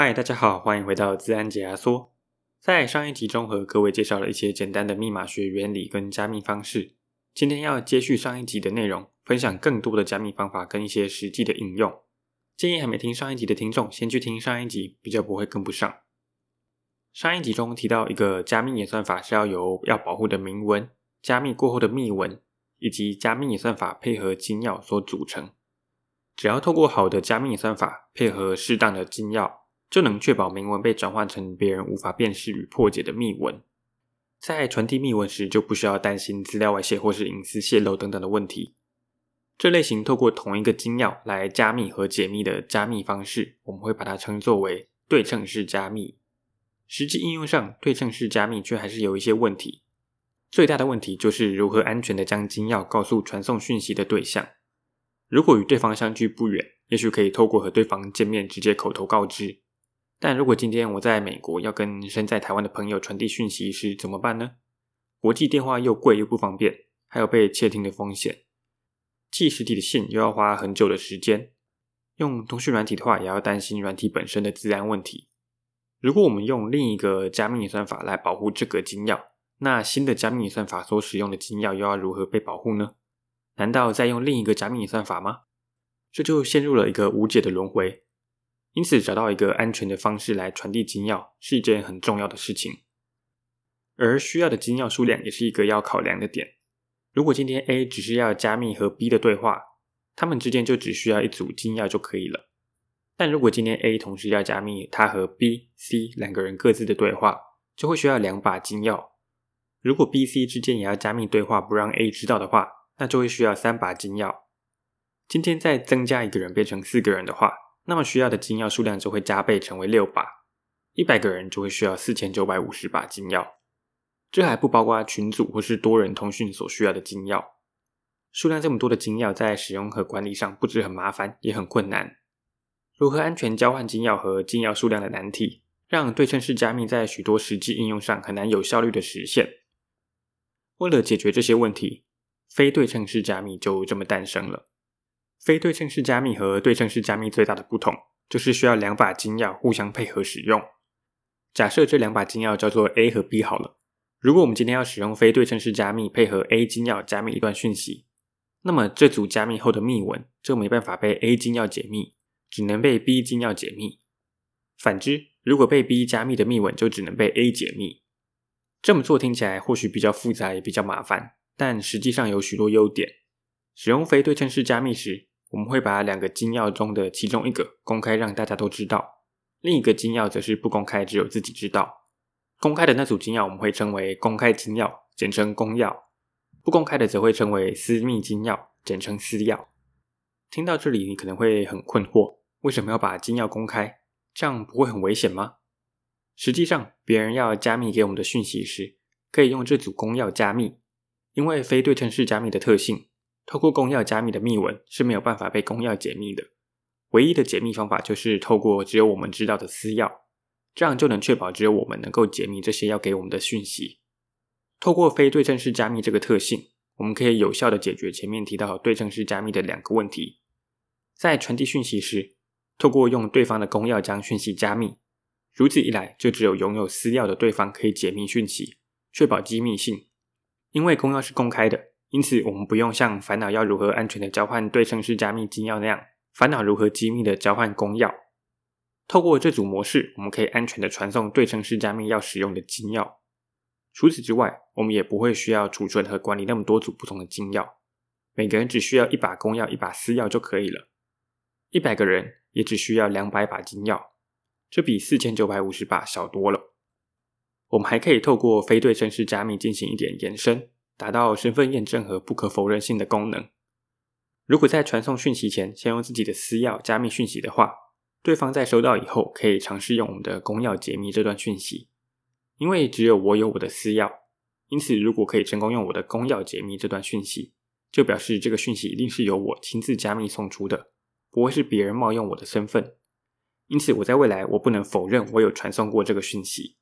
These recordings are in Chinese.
嗨，大家好，欢迎回到自然解压缩。在上一集中和各位介绍了一些简单的密码学原理跟加密方式。今天要接续上一集的内容，分享更多的加密方法跟一些实际的应用。建议还没听上一集的听众，先去听上一集，比较不会跟不上。上一集中提到一个加密演算法是要由要保护的明文、加密过后的密文以及加密演算法配合金钥所组成。只要透过好的加密演算法配合适当的金钥。就能确保明文被转换成别人无法辨识与破解的密文，在传递密文时就不需要担心资料外泄或是隐私泄露等等的问题。这类型透过同一个金钥来加密和解密的加密方式，我们会把它称作为对称式加密。实际应用上，对称式加密却还是有一些问题。最大的问题就是如何安全地将金钥告诉传送讯息的对象。如果与对方相距不远，也许可以透过和对方见面直接口头告知。但如果今天我在美国要跟身在台湾的朋友传递讯息时怎么办呢？国际电话又贵又不方便，还有被窃听的风险。寄实体的信又要花很久的时间，用通讯软体的话也要担心软体本身的资安问题。如果我们用另一个加密算法来保护这个金钥，那新的加密算法所使用的金钥又要如何被保护呢？难道再用另一个加密算法吗？这就陷入了一个无解的轮回。因此，找到一个安全的方式来传递金钥是一件很重要的事情，而需要的金钥数量也是一个要考量的点。如果今天 A 只是要加密和 B 的对话，他们之间就只需要一组金钥就可以了。但如果今天 A 同时要加密他和 B、C 两个人各自的对话，就会需要两把金钥。如果 B、C 之间也要加密对话，不让 A 知道的话，那就会需要三把金钥。今天再增加一个人，变成四个人的话。那么需要的金钥数量就会加倍，成为六把。一百个人就会需要四千九百五十把金钥。这还不包括群组或是多人通讯所需要的金钥。数量这么多的金钥，在使用和管理上不止很麻烦，也很困难。如何安全交换金钥和金钥数量的难题，让对称式加密在许多实际应用上很难有效率的实现。为了解决这些问题，非对称式加密就这么诞生了。非对称式加密和对称式加密最大的不同，就是需要两把金钥互相配合使用。假设这两把金钥叫做 A 和 B 好了。如果我们今天要使用非对称式加密配合 A 金钥加密一段讯息，那么这组加密后的密文就没办法被 A 金钥解密，只能被 B 金钥解密。反之，如果被 B 加密的密文就只能被 A 解密。这么做听起来或许比较复杂，也比较麻烦，但实际上有许多优点。使用非对称式加密时，我们会把两个金钥中的其中一个公开，让大家都知道；另一个金钥则是不公开，只有自己知道。公开的那组金钥我们会称为公开金钥，简称公钥；不公开的则会称为私密金钥，简称私钥。听到这里，你可能会很困惑：为什么要把金钥公开？这样不会很危险吗？实际上，别人要加密给我们的讯息时，可以用这组公钥加密，因为非对称式加密的特性。透过公钥加密的密文是没有办法被公钥解密的，唯一的解密方法就是透过只有我们知道的私钥，这样就能确保只有我们能够解密这些要给我们的讯息。透过非对称式加密这个特性，我们可以有效地解决前面提到对称式加密的两个问题。在传递讯息时，透过用对方的公钥将讯息加密，如此一来就只有拥有私钥的对方可以解密讯息，确保机密性，因为公钥是公开的。因此，我们不用像烦恼要如何安全的交换对称式加密金钥那样，烦恼如何机密的交换公钥。透过这组模式，我们可以安全的传送对称式加密要使用的金钥。除此之外，我们也不会需要储存和管理那么多组不同的金钥。每个人只需要一把公钥、一把私钥就可以了。一百个人也只需要两百把金钥，这比四千九百五十把少多了。我们还可以透过非对称式加密进行一点延伸。达到身份验证和不可否认性的功能。如果在传送讯息前先用自己的私钥加密讯息的话，对方在收到以后可以尝试用我们的公钥解密这段讯息。因为只有我有我的私钥，因此如果可以成功用我的公钥解密这段讯息，就表示这个讯息一定是由我亲自加密送出的，不会是别人冒用我的身份。因此我在未来我不能否认我有传送过这个讯息。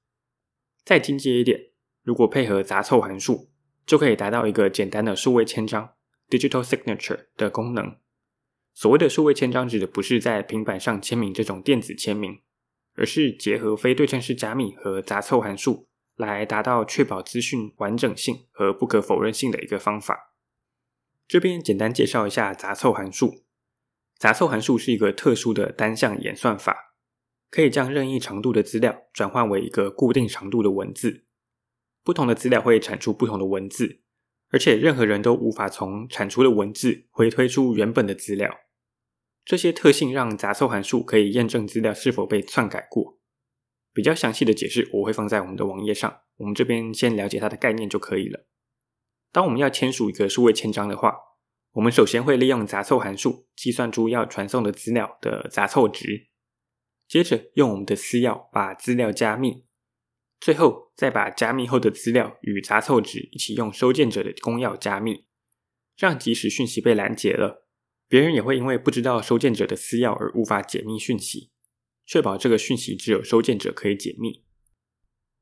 再进阶一点，如果配合杂凑函数。就可以达到一个简单的数位签章 （digital signature） 的功能。所谓的数位签章，指的不是在平板上签名这种电子签名，而是结合非对称式加密和杂凑函数，来达到确保资讯完整性和不可否认性的一个方法。这边简单介绍一下杂凑函数。杂凑函数是一个特殊的单向演算法，可以将任意长度的资料转换为一个固定长度的文字。不同的资料会产出不同的文字，而且任何人都无法从产出的文字回推出原本的资料。这些特性让杂凑函数可以验证资料是否被篡改过。比较详细的解释我会放在我们的网页上，我们这边先了解它的概念就可以了。当我们要签署一个数位签章的话，我们首先会利用杂凑函数计算出要传送的资料的杂凑值，接着用我们的私钥把资料加密，最后再把加密后的资料与杂凑值一起用收件者的公钥加密，让即使讯息被拦截了。别人也会因为不知道收件者的私钥而无法解密讯息，确保这个讯息只有收件者可以解密。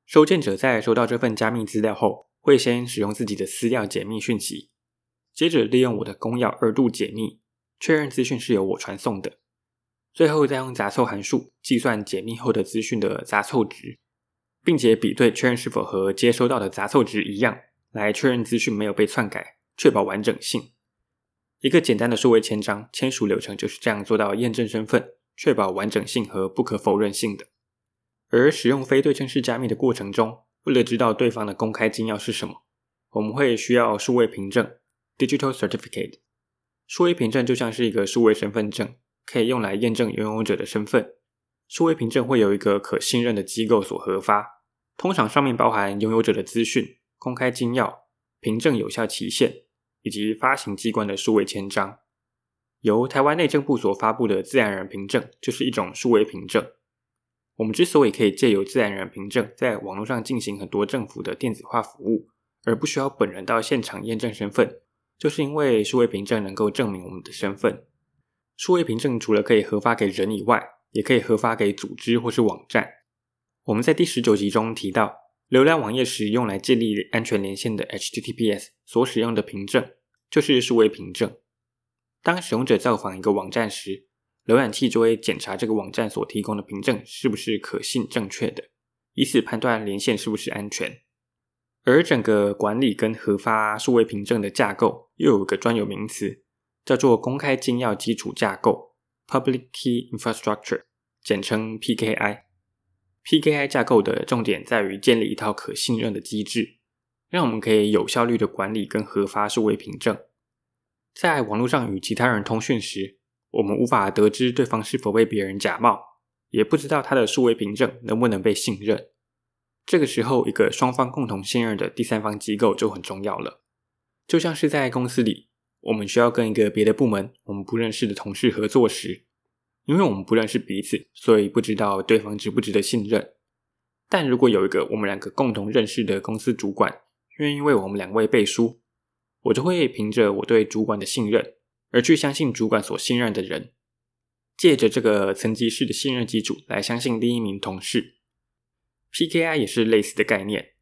收件者在收到这份加密资料后，会先使用自己的私钥解密讯息，接着利用我的公钥二度解密，确认资讯是由我传送的，最后再用杂凑函数计算解密后的资讯的杂凑值，并且比对确认是否和接收到的杂凑值一样，来确认资讯没有被篡改，确保完整性。一个简单的数位签章签署流程就是这样做到验证身份、确保完整性和不可否认性的。而使用非对称式加密的过程中，为了知道对方的公开金钥是什么，我们会需要数位凭证 （Digital Certificate）。数位凭证就像是一个数位身份证，可以用来验证拥有者的身份。数位凭证会由一个可信任的机构所核发，通常上面包含拥有者的资讯、公开金钥、凭证有效期限。以及发行机关的数位签章，由台湾内政部所发布的自然人凭证就是一种数位凭证。我们之所以可以借由自然人凭证在网络上进行很多政府的电子化服务，而不需要本人到现场验证身份，就是因为数位凭证能够证明我们的身份。数位凭证除了可以核发给人以外，也可以核发给组织或是网站。我们在第十九集中提到，浏览网页时用来建立安全连线的 HTTPS 所使用的凭证，就是数位凭证。当使用者造访一个网站时，浏览器就会检查这个网站所提供的凭证是不是可信正确的，以此判断连线是不是安全。而整个管理跟核发数位凭证的架构，又有个专有名词，叫做公开金钥基础架构 （Public Key Infrastructure），简称 PKI。PKI 架构的重点在于建立一套可信任的机制，让我们可以有效率的管理跟核发数位凭证。在网络上与其他人通讯时，我们无法得知对方是否被别人假冒，也不知道他的数位凭证能不能被信任。这个时候，一个双方共同信任的第三方机构就很重要了。就像是在公司里，我们需要跟一个别的部门我们不认识的同事合作时。因为我们不认识彼此，所以不知道对方值不值得信任。但如果有一个我们两个共同认识的公司主管愿意为我们两位背书，我就会凭着我对主管的信任而去相信主管所信任的人，借着这个层级式的信任基础来相信另一名同事。PKI 也是类似的概念，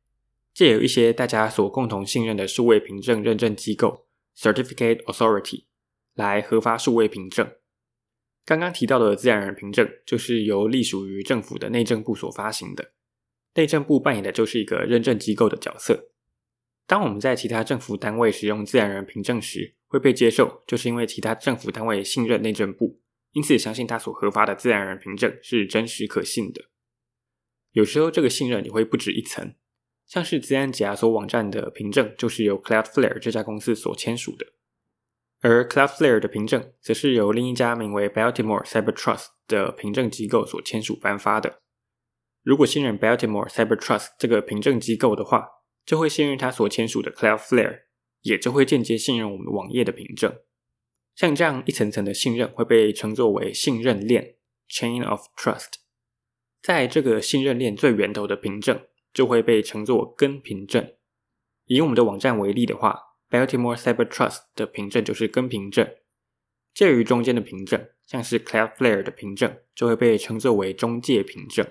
借由一些大家所共同信任的数位凭证认证机构 （Certificate Authority） 来核发数位凭证。刚刚提到的自然人凭证，就是由隶属于政府的内政部所发行的。内政部扮演的就是一个认证机构的角色。当我们在其他政府单位使用自然人凭证时，会被接受，就是因为其他政府单位信任内政部，因此相信他所核发的自然人凭证是真实可信的。有时候这个信任也会不止一层，像是自然解压缩网站的凭证，就是由 Cloudflare 这家公司所签署的。而 Cloudflare 的凭证则是由另一家名为 Baltimore Cyber Trust 的凭证机构所签署颁发的。如果信任 Baltimore Cyber Trust 这个凭证机构的话，就会信任他所签署的 Cloudflare，也就会间接信任我们网页的凭证。像这样一层层的信任会被称作为信任链 （Chain of Trust）。在这个信任链最源头的凭证就会被称作根凭证。以我们的网站为例的话，Baltimore Cyber Trust 的凭证就是根凭证，介于中间的凭证，像是 Cloudflare 的凭证，就会被称作为中介凭证，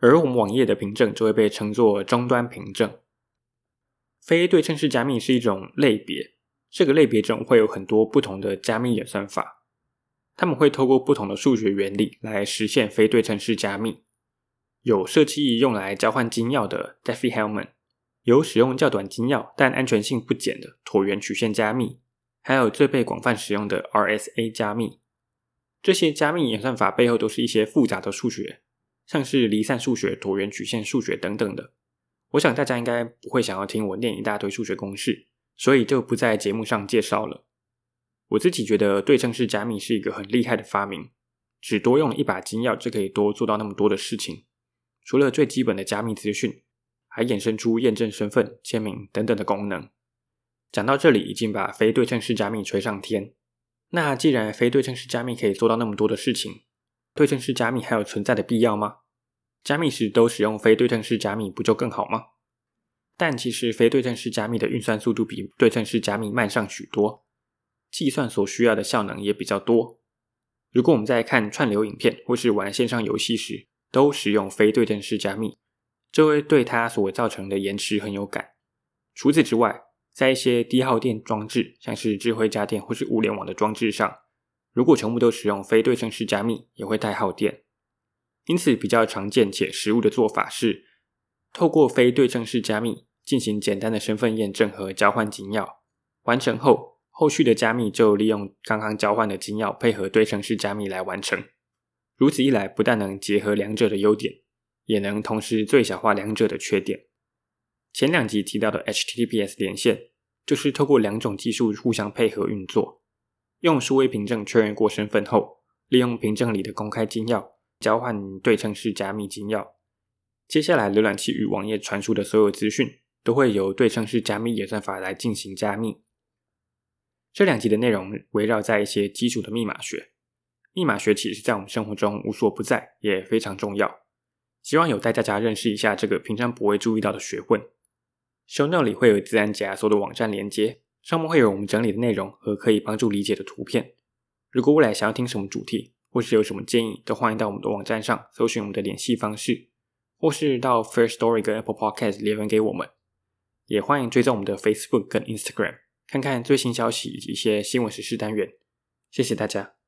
而我们网页的凭证就会被称作终端凭证。非对称式加密是一种类别，这个类别中会有很多不同的加密演算法，他们会透过不同的数学原理来实现非对称式加密，有设计用来交换金钥的 Diffie-Hellman，有使用较短金钥但安全性不减的椭圆曲线加密，还有最被广泛使用的 RSA 加密。这些加密演算法背后都是一些复杂的数学，像是离散数学、椭圆曲线数学等等的。我想大家应该不会想要听我念一大堆数学公式，所以就不在节目上介绍了。我自己觉得对称式加密是一个很厉害的发明，只多用了一把金钥就可以多做到那么多的事情。除了最基本的加密资讯，还衍生出验证身份、签名等等的功能。讲到这里，已经把非对称式加密吹上天。那既然非对称式加密可以做到那么多的事情，对称式加密还有存在的必要吗？加密时都使用非对称式加密，不就更好吗？但其实非对称式加密的运算速度比对称式加密慢上许多，计算所需要的效能也比较多。如果我们在看串流影片或是玩线上游戏时，都使用非对称式加密，这会对它所造成的延迟很有感。除此之外，在一些低耗电装置，像是智慧家电或是物联网的装置上，如果全部都使用非对称式加密，也会太耗电。因此，比较常见且实务的做法是，透过非对称式加密进行简单的身份验证和交换金钥。完成后，后续的加密就利用刚刚交换的金钥配合对称式加密来完成。如此一来，不但能结合两者的优点，也能同时最小化两者的缺点。前两集提到的 HTTPS 连线，就是透过两种技术互相配合运作，用数位凭证确认过身份后，利用凭证里的公开金钥交换对称式加密金钥。接下来，浏览器与网页传输的所有资讯，都会由对称式加密演算法来进行加密。这两集的内容围绕在一些基础的密码学。密码学其实在我们生活中无所不在，也非常重要。希望有带大家认识一下这个平常不会注意到的学问。Show Note 里会有自然解压缩的网站连接，上面会有我们整理的内容和可以帮助理解的图片。如果未来想要听什么主题，或是有什么建议，都欢迎到我们的网站上搜寻我们的联系方式，或是到 Firstory 跟 Apple Podcast 留言给我们。也欢迎追踪我们的 Facebook 跟 Instagram，看看最新消息以及一些新闻时事单元。谢谢大家。